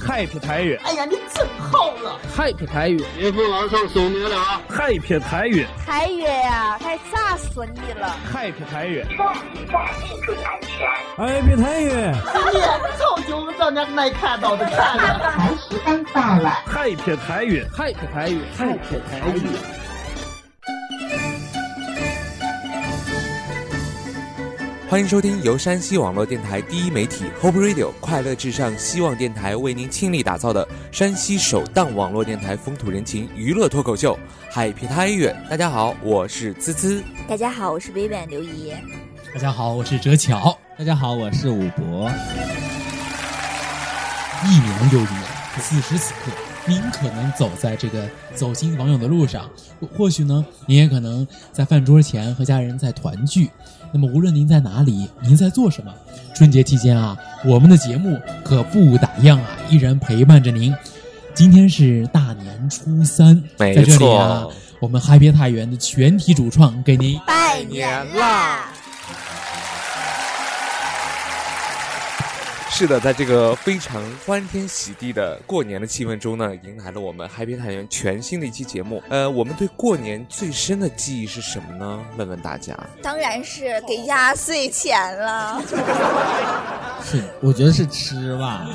，Happy 台语。哎呀，你真好了，Happy 台语。岳父老少送你了，Happy 台语。台语呀，太炸死你了，Happy 台语。注意注意安全，Happy 台语。你早就让人没看到的看了，才十分到了，Happy 台语，Happy 台语，Happy 台语。欢迎收听由山西网络电台第一媒体 Hope Radio 快乐至上希望电台为您倾力打造的山西首档网络电台风土人情娱乐脱口秀《海皮太远》。大家好，我是滋滋。大家好，我是微婉刘怡。大家好，我是哲巧。大家好，我是武博。一年又一年，此时此刻。您可能走在这个走亲访友的路上，或许呢，您也可能在饭桌前和家人在团聚。那么，无论您在哪里，您在做什么，春节期间啊，我们的节目可不打烊啊，依然陪伴着您。今天是大年初三，在这里啊，我们嗨别太原的全体主创给您拜年啦！是的，在这个非常欢天喜地的过年的气氛中呢，迎来了我们嗨皮探员全新的一期节目。呃，我们对过年最深的记忆是什么呢？问问大家。当然是给压岁钱了。是，我觉得是吃吧，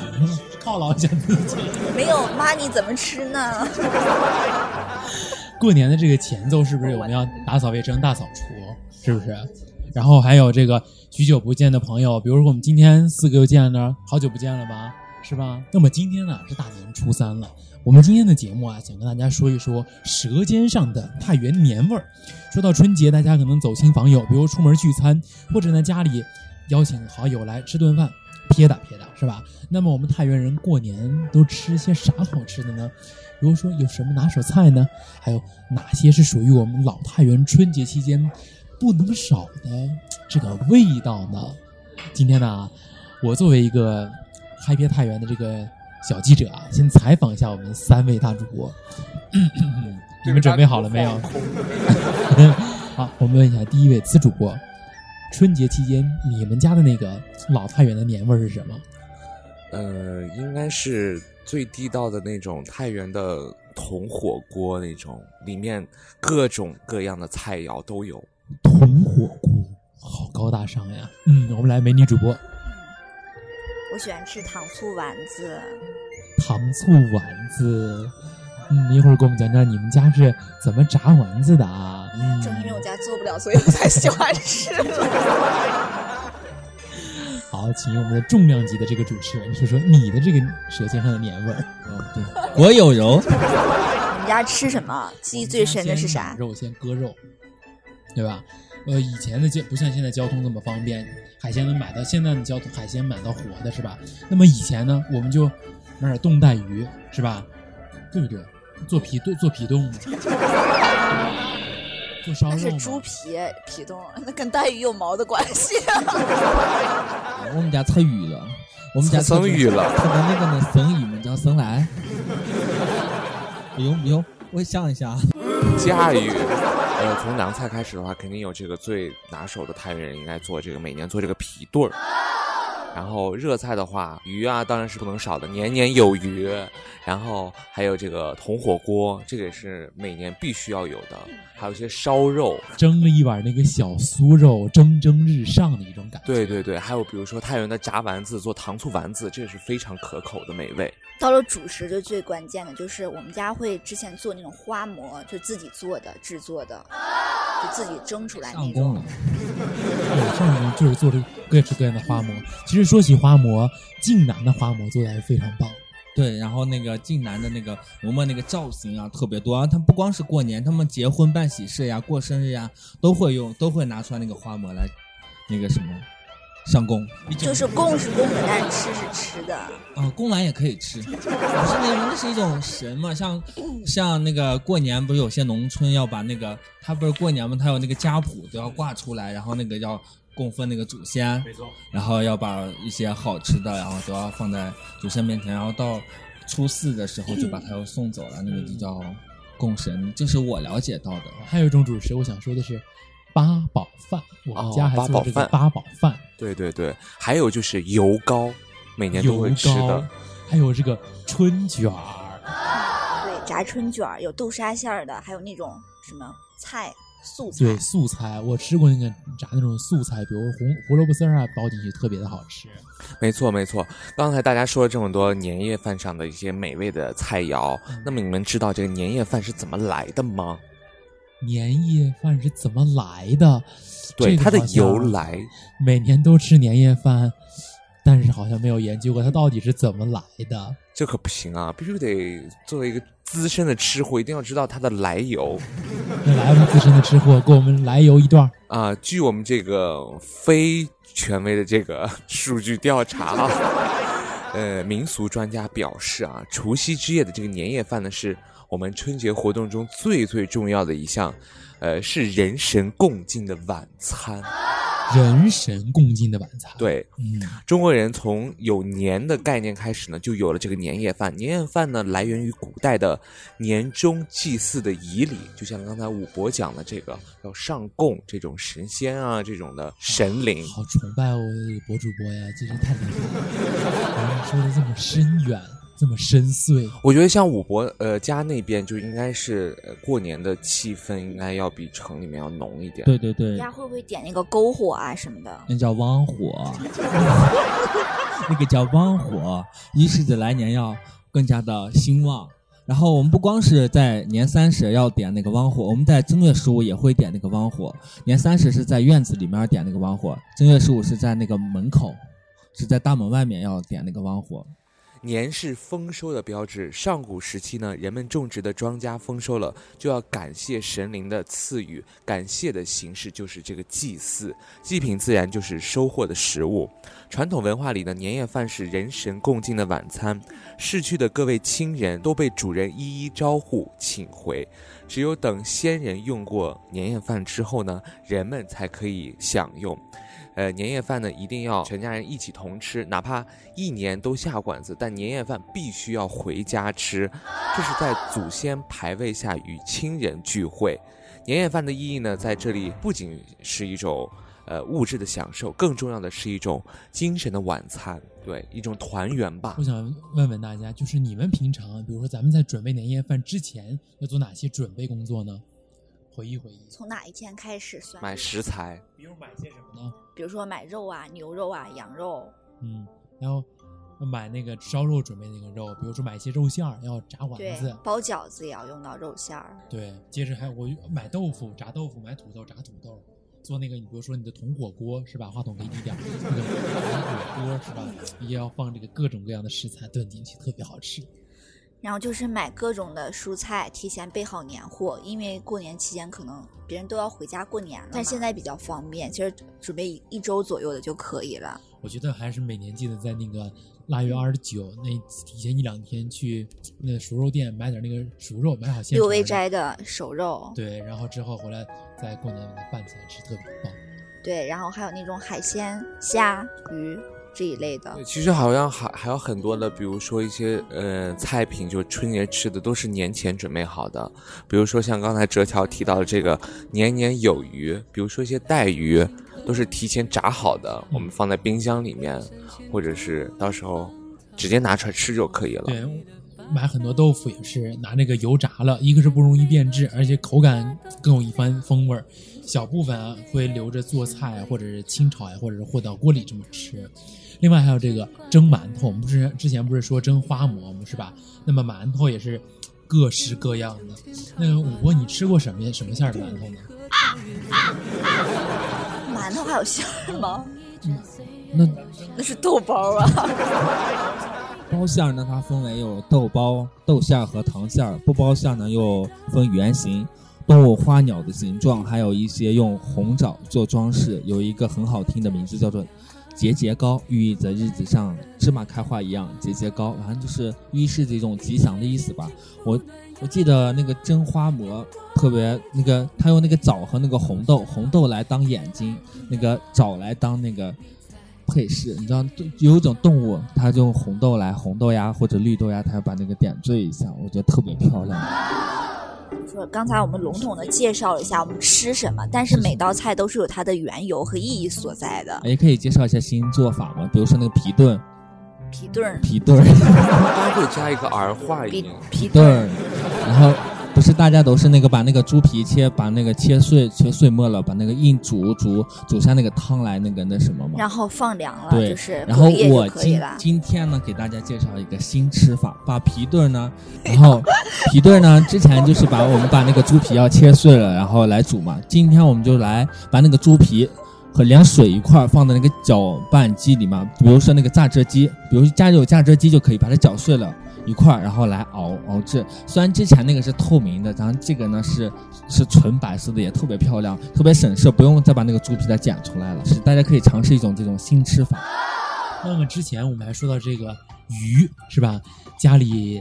犒劳一下自己。没有 money 怎么吃呢？过年的这个前奏是不是我们要打扫卫生、大扫除？是不是？然后还有这个许久不见的朋友，比如说我们今天四个又见了，好久不见了吧，是吧？那么今天呢是大年初三了，我们今天的节目啊，想跟大家说一说舌尖上的太原年味儿。说到春节，大家可能走亲访友，比如出门聚餐，或者在家里邀请好友来吃顿饭，撇打撇打，是吧？那么我们太原人过年都吃些啥好吃的呢？比如说有什么拿手菜呢？还有哪些是属于我们老太原春节期间？不能少的这个味道呢？今天呢，我作为一个嗨皮太原的这个小记者啊，先采访一下我们三位大主播。你们准备好了没有？好，我们问一下第一位次主播：春节期间你们家的那个老太原的年味是什么？呃，应该是最地道的那种太原的铜火锅那种，里面各种各样的菜肴都有。铜火锅，好高大上呀！嗯，我们来美女主播。我喜欢吃糖醋丸子。糖醋丸子，嗯，一会儿给我们讲讲你们家是怎么炸丸子的啊？嗯正因为我家做不了，所以我才喜欢吃。好，请我们的重量级的这个主持人说说你的这个舌尖上的年味儿。哦，对，我有肉。你们家吃什么？记忆最深的是啥？肉先割肉。对吧？呃，以前的交不像现在交通这么方便，海鲜能买到。现在的交通海鲜买到活的是吧？那么以前呢，我们就买点冻带鱼，是吧？对不对？做皮冻，做皮冻，做烧肉。是猪皮皮冻，那跟带鱼有毛的关系？我们家吃鱼了，我们家生鱼了，他的那个呢，生鱼嘛叫生来。不用不用，我想一下。驾驭。呃，从凉菜开始的话，肯定有这个最拿手的太原人应该做这个，每年做这个皮炖儿。然后热菜的话，鱼啊当然是不能少的，年年有余。然后还有这个铜火锅，这个也是每年必须要有的。还有一些烧肉，蒸了一碗那个小酥肉，蒸蒸日上的一种感觉。对对对，还有比如说太原的炸丸子，做糖醋丸子，这也是非常可口的美味。到了主食就最关键的就是我们家会之前做那种花馍，就自己做的制作的，就自己蒸出来那种。对，上工就是做这各式各样的花馍。其实说起花馍，晋南的花馍做的还是非常棒。对，然后那个晋南的那个馍馍那个造型啊特别多啊，他不光是过年，他们结婚办喜事呀、过生日呀都会用，都会拿出来那个花馍来，那个什么上供。就是供是供的，但是吃是吃的。啊，供完也可以吃，不是那种那是一种神嘛，像像那个过年不是有些农村要把那个他不是过年嘛，他有那个家谱都要挂出来，然后那个要。供奉那个祖先，没错，然后要把一些好吃的，然后都要放在祖先面前，然后到初四的时候就把它又送走了，那个就叫供神，这是我了解到的。还有一种主食，我想说的是八宝饭，我们家还做这个八宝饭。对对对，还有就是油糕，每年都会吃的。还有这个春卷儿。对，炸春卷儿有豆沙馅儿的，还有那种什么菜素菜。对，素菜我吃过那个炸那种素菜，比如红胡萝卜丝儿啊，包进去特别的好吃。没错，没错。刚才大家说了这么多年夜饭上的一些美味的菜肴，那么你们知道这个年夜饭是怎么来的吗？年夜饭是怎么来的？对，这个它的由来。每年都吃年夜饭，但是好像没有研究过它到底是怎么来的。这可不行啊！必须得作为一个资深的吃货，一定要知道它的来由 那来，我们资深的吃货给我们来由一段儿。啊！据我们这个非权威的这个数据调查啊，呃，民俗专家表示啊，除夕之夜的这个年夜饭呢，是我们春节活动中最最重要的一项，呃，是人神共进的晚餐。人神共进的晚餐。，对，嗯，中国人从有年的概念开始呢，就有了这个年夜饭。年夜饭呢，来源于古代的年终祭祀的仪礼，就像刚才武伯讲的这个要上供这种神仙啊，这种的神灵。好崇拜我的博主播呀，真是太厉害了！说的这么深远，这么深邃。我觉得像武伯呃家那边就应该是呃过年的气氛应该要比城里面要浓一点。对对对大，家会不会点那个篝火啊什么的？那叫汪火，那个叫汪火，预示着来年要更加的兴旺。然后我们不光是在年三十要点那个汪火，我们在正月十五也会点那个汪火。年三十是在院子里面点那个汪火，正月十五是在那个门口，是在大门外面要点那个汪火。年是丰收的标志。上古时期呢，人们种植的庄稼丰收了，就要感谢神灵的赐予。感谢的形式就是这个祭祀，祭品自然就是收获的食物。传统文化里呢，年夜饭是人神共进的晚餐，逝去的各位亲人都被主人一一招呼请回。只有等先人用过年夜饭之后呢，人们才可以享用。呃，年夜饭呢一定要全家人一起同吃，哪怕一年都下馆子，但年夜饭必须要回家吃，这是在祖先牌位下与亲人聚会。年夜饭的意义呢，在这里不仅是一种呃物质的享受，更重要的是一种精神的晚餐，对，一种团圆吧我。想问问大家，就是你们平常，比如说咱们在准备年夜饭之前要做哪些准备工作呢？回忆回忆。从哪一天开始算？买食材，比如买些什么呢？比如说买肉啊，牛肉啊，羊肉。嗯，然后买那个烧肉准备那个肉，比如说买一些肉馅儿，要炸丸子，。包饺子也要用到肉馅儿。对，接着还有我买豆腐，炸豆腐，买土豆，炸土豆，做那个你比如说你的铜火锅是吧？话筒给你一点儿，那个铜火锅是吧？也要放这个各种各样的食材炖进去，特别好吃。然后就是买各种的蔬菜，提前备好年货，因为过年期间可能别人都要回家过年了。但现在比较方便，其实准备一周左右的就可以了。我觉得还是每年记得在那个腊月二十九那提前一两天去那个熟肉店买点那个熟肉，买好现六味斋的熟肉，对，然后之后回来再过年拌起来吃，特别棒。对，然后还有那种海鲜、虾、鱼这一类的对，。其实好像还还有很多的，比如说一些呃菜品，就春节吃的都是年前准备好的，比如说像刚才哲条提到的这个年年有余，比如说一些带鱼，都是提前炸好的，我们放在冰箱里面，或者是到时候直接拿出来吃就可以了。对，买很多豆腐也是拿那个油炸了，一个是不容易变质，而且口感更有一番风味儿。小部分啊会留着做菜啊，或者是清炒呀、或者是和到锅里这么吃。另外还有这个蒸馒头，我们不是之前不是说蒸花馍吗？是吧？那么馒头也是各式各样的。那个五波，你吃过什么什么馅儿的馒头呢？馒头还有馅儿吗？那那是豆包啊。包馅儿呢，它分为有豆包、豆馅儿和糖馅儿；不包馅儿呢，又分圆形、动物、花鸟的形状，还有一些用红枣做装饰。有一个很好听的名字叫做“节节高”，寓意着日子像芝麻开花一样节节高，反正就是预示着一种吉祥的意思吧。我我记得那个真花馍特别那个，他用那个枣和那个红豆，红豆来当眼睛，那个枣来当那个。配饰，你知道，有一种动物，它就用红豆来，红豆呀或者绿豆呀，它要把那个点缀一下，我觉得特别漂亮。说刚才我们笼统的介绍了一下我们吃什么，但是每道菜都是有它的缘由和意义所在的。也可以介绍一下新做法吗，比如说那个皮炖，皮炖儿，皮炖儿，应该会加一个儿化皮音。皮墩儿墩儿，，然后大家都是那个把那个猪皮切，把那个切碎切碎末了，把那个硬煮煮煮下那个汤来，那个那什么嘛？然后放凉了，对，就是然后我今。今天呢，给大家介绍一个新吃法，把皮墩儿呢，然后皮墩儿呢，之前就是把我们把那个猪皮要切碎了，然后来煮嘛。今天我们就来把那个猪皮和连水一块儿放在那个搅拌机里面，比如说那个榨汁机，比如家里有榨汁机就可以把它搅碎了。一块儿，然后来熬熬制。虽然之前那个是透明的，然后这个呢是是纯白色的，也特别漂亮，特别省事，不用再把那个猪皮再剪出来了。是大家可以尝试一种这种新吃法。那么之前我们还说到这个鱼是吧？家里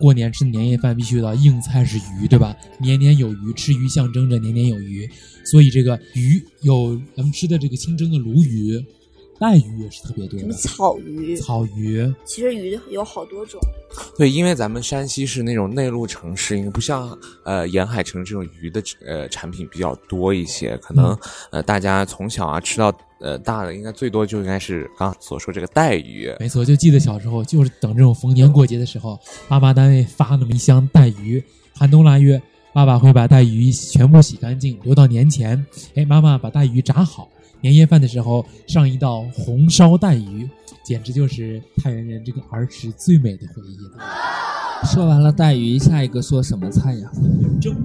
过年吃年夜饭必须的硬菜是鱼，对吧？年年有余，吃鱼象征着年年有余，所以这个鱼有咱们吃的这个清蒸的鲈鱼、带鱼也是特别多什么。草鱼，草鱼，其实鱼有好多种。对，因为咱们山西是那种内陆城市，应该不像呃沿海城市这种鱼的呃产品比较多一些，可能、呃大家从小啊吃到呃大的，应该最多就应该是刚刚所说这个带鱼。没错，就记得小时候就是等这种逢年过节的时候，爸妈单位发那么一箱带鱼，寒冬腊月，爸爸会把带鱼全部洗干净，留到年前。哎，妈妈把带鱼炸好，年夜饭的时候上一道红烧带鱼，简直就是太原人这个儿时最美的回忆了。说完了带鱼，下一个说什么菜呀？蒸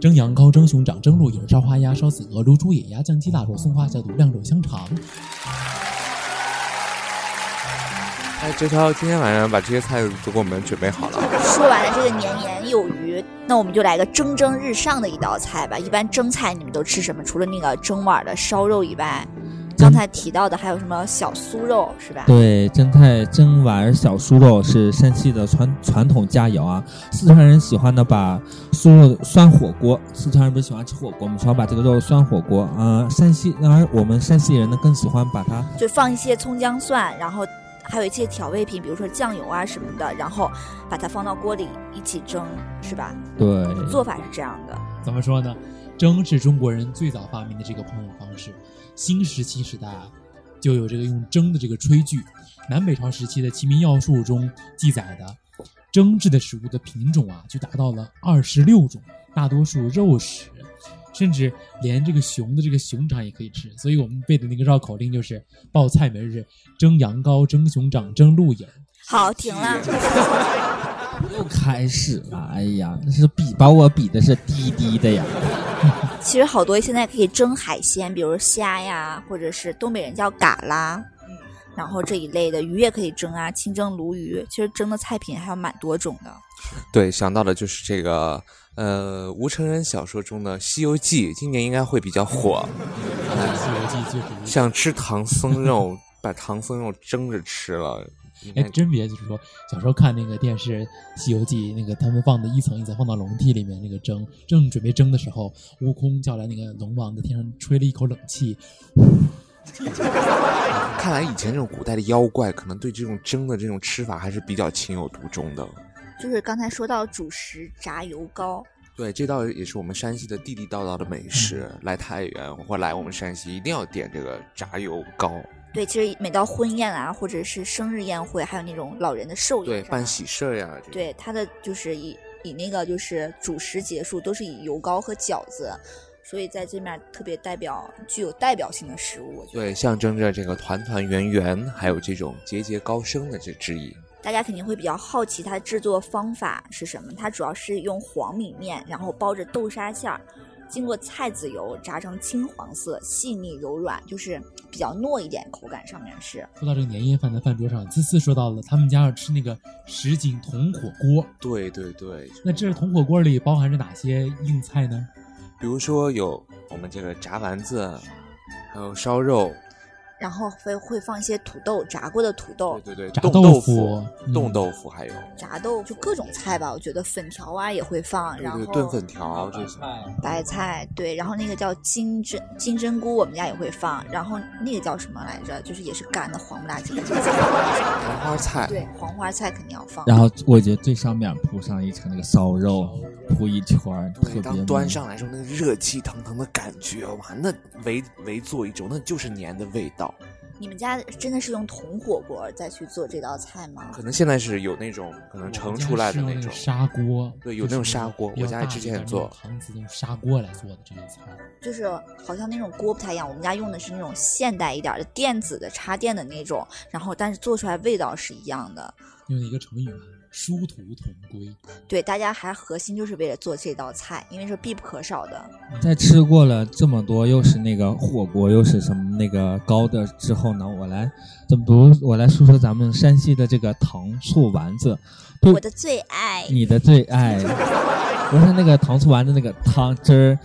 蒸羊羔、蒸熊掌、蒸鹿尾、烧花鸭、烧子鹅、卤煮野鸭、酱鸡、腊肉、松花小肚、晾肉香肠。哎，哲超今天晚上把这些菜都给我们准备好了。说完了这个年年有余，那我们就来个蒸蒸日上的一道菜吧。一般蒸菜你们都吃什么？除了那个蒸碗的烧肉以外，刚才提到的还有什么小酥肉是吧？对，蒸菜蒸碗小酥肉是山西的传传统佳肴啊。四川人喜欢的把酥肉涮火锅，四川人不是喜欢吃火锅，我们喜欢把这个肉涮火锅。呃，山西，然而我们山西人呢更喜欢把它就放一些葱姜蒜，然后还有一些调味品，比如说酱油啊什么的，然后把它放到锅里一起蒸，是吧？对做法是这样的。怎么说呢？蒸是中国人最早发明的这个烹饪方式。新石器时代啊，就有这个用蒸的这个炊具。南北朝时期的《齐民要术》中记载的蒸制的食物的品种啊，就达到了二十六种，大多数肉食，甚至连这个熊的这个熊掌也可以吃。所以我们背的那个绕口令就是报菜名是蒸羊羔、蒸熊掌、蒸鹿眼。好，停了。又开始了。哎呀，那是比把我比的是低低的呀。其实好多现在可以蒸海鲜，比如虾呀，或者是东北人叫嘎啦，嗯，然后这一类的鱼也可以蒸啊，清蒸鲈鱼。其实蒸的菜品还有蛮多种的。对，想到的就是这个呃吴承恩小说中的《西游记》，今年应该会比较火。《西游记》就是想吃唐僧肉，把唐僧肉蒸着吃了。哎，真别就是说，小时候看那个电视《西游记》，那个他们放的一层一层放到笼屉里面，那个蒸正准备蒸的时候，悟空叫来那个龙王在天上吹了一口冷气。看来以前这种古代的妖怪，可能对这种蒸的这种吃法还是比较情有独钟的。就是刚才说到主食炸油糕，对，这道也是我们山西的地地道道的美食。来太原或来我们山西，一定要点这个炸油糕。对，其实每到婚宴啊，或者是生日宴会，还有那种老人的寿，宴对办喜事儿呀。这个对，它的就是以以那个就是主食结束，都是以油糕和饺子，所以在这面特别代表具有代表性的食物。对，象征着这个团团圆圆，还有这种节节高升的这之意。大家肯定会比较好奇它的制作方法是什么。它主要是用黄米面，然后包着豆沙馅儿，经过菜籽油炸成金黄色，细腻柔软，就是比较糯一点，口感上面是。说到这个年夜饭的饭桌上，思思说到了他们家要吃那个什锦铜火锅。对对对，那这铜火锅里包含着哪些硬菜呢？比如说有我们这个炸丸子，还有烧肉，然后会会放一些土豆，炸过的土豆，对对对，炸豆冻豆腐嗯冻豆腐还有炸豆就各种菜吧，我觉得粉条啊也会放，然后炖粉条这些。白菜对，然后那个叫金针金针菇，我们家也会放，然后那个叫什么来着？就是也是干的黄不拉几的这个菜，黄花菜，对，黄花菜肯定要放。然后我觉得最上面铺上一层那个烧肉，铺一圈儿，特对，别当端上来时候，那个热气腾腾的感觉，哇，那围围坐一周，那就是年的味道。你们家真的是用铜火锅再去做这道菜吗？可能现在是有那种可能盛出来的我们家是用种砂锅，对有那种砂锅我家之前也做比较大的那种搪瓷那种砂锅来做的这道菜。就是好像那种锅不太一样，我们家用的是那种现代一点的电子的插电的那种，然后但是做出来味道是一样的。用的一个成语嘛，殊途同归。对，大家还核心就是为了做这道菜，因为是必不可少的。在吃过了这么多，又是那个火锅，又是什么那个糕的之后呢，我来怎么读？我来说说咱们山西的这个糖醋丸子，我的最爱，你的最爱，不是那个糖醋丸子那个汤汁儿，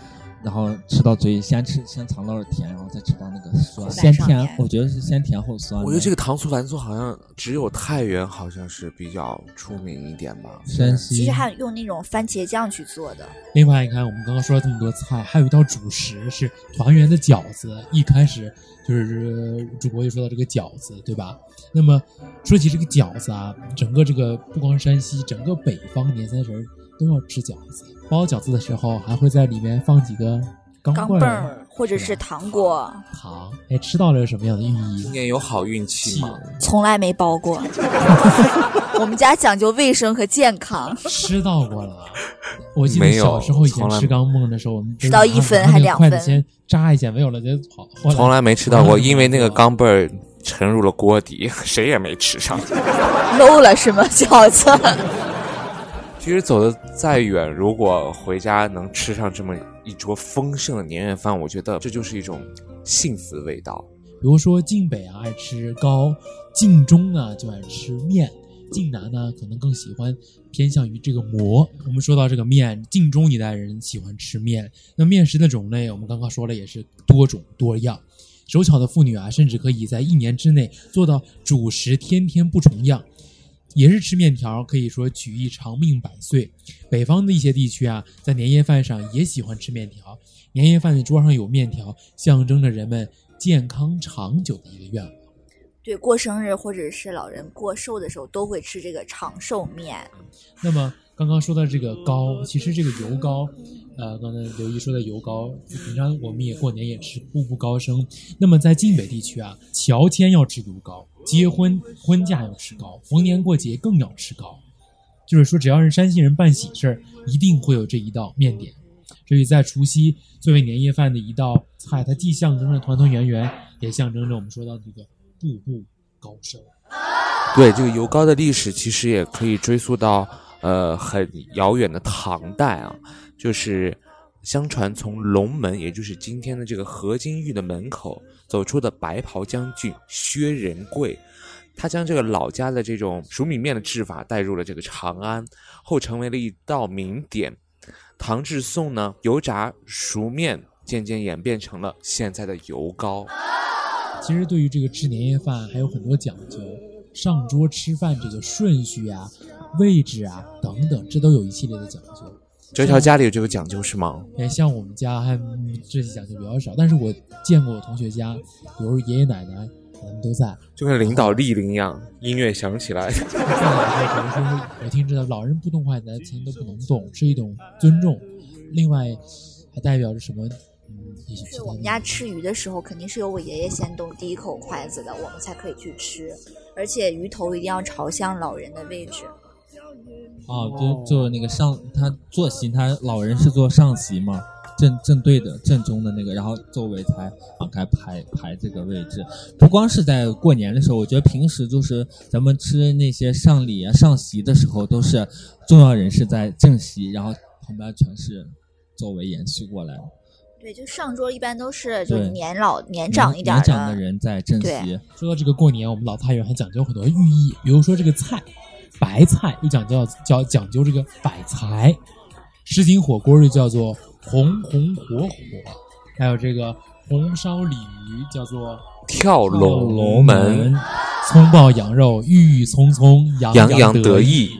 然后吃到嘴里，先吃先尝到了甜，然后再吃到那个酸，先甜我觉得是先甜后酸。我觉得这个糖醋丸子好像只有太原好像是比较出名一点吧。山西其实还有用那种番茄酱去做的。另外，你看我们刚刚说了这么多菜，还有一道主食是团圆的饺子。一开始就是呃主播就说到这个饺子，对吧？那么说起这个饺子啊，整个这个不光是山西，整个北方年三十儿都要吃饺子。包饺子的时候还会在里面放几个钢钢镚儿、或者是糖果，糖，哎，吃到了有什么样的寓意？今年有好运气吗？从来没包过。我们家讲究卫生和健康，吃到过了。我记得没有小时候以前吃钢镚的时候，我们吃到一分还两分筷子先扎一下，没有了再跑。从来没吃到过，因为那个钢镚儿沉入了锅底，谁也没吃上。low 了是吗？饺子。其实走的再远，如果回家能吃上这么一桌丰盛的年夜饭，我觉得这就是一种幸福的味道。比如说晋北啊爱吃糕，晋中啊就爱吃面，晋南呢可能更喜欢偏向于这个馍。我们说到这个面，晋中一代人喜欢吃面，那面食的种类我们刚刚说了也是多种多样。手巧的妇女啊，甚至可以在一年之内做到主食天天不重样。也是吃面条，可以说取一长命百岁。北方的一些地区啊，在年夜饭上也喜欢吃面条。年夜饭的桌上有面条，象征着人们健康长久的一个愿望。对，过生日或者是老人过寿的时候，都会吃这个长寿面。那么刚刚说到这个糕，其实这个油糕，呃，刚才刘姨说的油糕，平常我们也过年也吃，步步高升。那么在晋北地区啊，乔迁要吃油糕，结婚婚嫁要吃糕，逢年过节更要吃糕。就是说，只要是山西人办喜事儿，一定会有这一道面点。所以在除夕作为年夜饭的一道菜，它既象征着团团圆圆，也象征着我们说到的这个步步高升。对这个油糕的历史，其实也可以追溯到呃很遥远的唐代啊，就是相传从龙门，也就是今天的这个河津玉的门口走出的白袍将军薛仁贵，他将这个老家的这种熟米面的制法带入了这个长安，后成为了一道名点。唐至宋呢，油炸熟面渐渐演变成了现在的油糕。其实对于这个吃年夜饭还有很多讲究，上桌吃饭这个顺序啊、位置啊等等，这都有一系列的讲究。哲条家里有这个讲究是吗？哎，像我们家还嗯这些讲究比较少，但是我见过我同学家，比如爷爷奶奶他们都在。就跟领导莅临一样，音乐响起来。在的时候，比如说我听知道老人不动筷子，钱都不能动，是一种尊重。另外，还代表着什么？嗯，一些其他的。我们家吃鱼的时候，肯定是由我爷爷先动第一口筷子的，我们才可以去吃。而且鱼头一定要朝向老人的位置。哦，就就那个上他坐席，他老人是坐上席嘛，正正对的正中的那个，然后周围才往开排排这个位置。不光是在过年的时候，我觉得平时就是咱们吃那些上礼啊、上席的时候，都是重要人士在正席，然后旁边全是周围延续过来，对，就上桌一般都是就是年老年长一点年长的人在正席。说到这个过年，我们老太原还讲究很多寓意，比如说这个菜，白菜又讲究叫讲究这个百财，什锦火锅就叫做红红火火，还有这个红烧鲤鱼叫做跳龙门，葱爆羊肉郁郁葱葱，洋洋得意。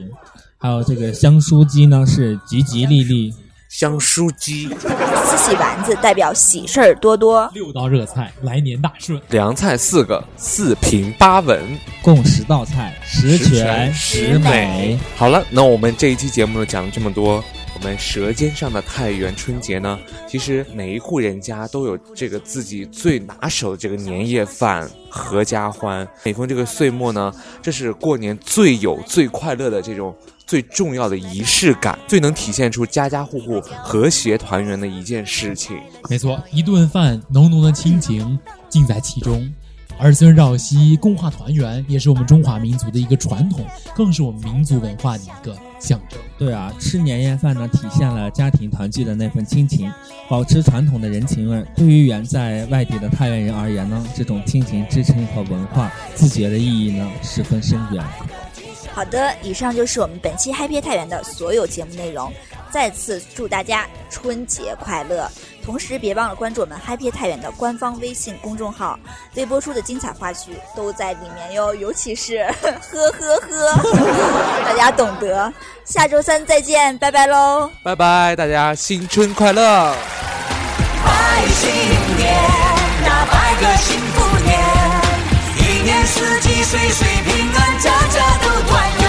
还有这个香酥鸡呢，是吉吉利利。香酥鸡，四喜丸子代表喜事儿多多。六道热菜，来年大顺。凉菜四个，四平八稳，共十道菜，十全十十美。好了，那我们这一期节目呢讲了这么多，我们舌尖上的太原春节呢，其实每一户人家都有这个自己最拿手的这个年夜饭，合家欢。每逢这个岁末呢，这是过年最有最快乐的这种最重要的仪式感，最能体现出家家户户和谐团圆的一件事情。没错，一顿饭，浓浓的亲情尽在其中。儿孙绕膝，共话团圆，也是我们中华民族的一个传统，更是我们民族文化的一个象征。对啊，吃年夜饭呢，体现了家庭团聚的那份亲情，保持传统的人情味。对于远在外地的太原人而言呢，这种亲情支撑和文化自觉的意义呢，十分深远。好的，以上就是我们本期 Happy 太原的所有节目内容。再次祝大家春节快乐！同时别忘了关注我们 Happy 太原的官方微信公众号，未播出的精彩花絮都在里面哟，尤其是 呵呵呵，大家懂得。下周三再见，拜拜喽！拜拜，大家新春快乐！拜新年，那拜个幸福年，一年四季岁岁平安，家家都团圆。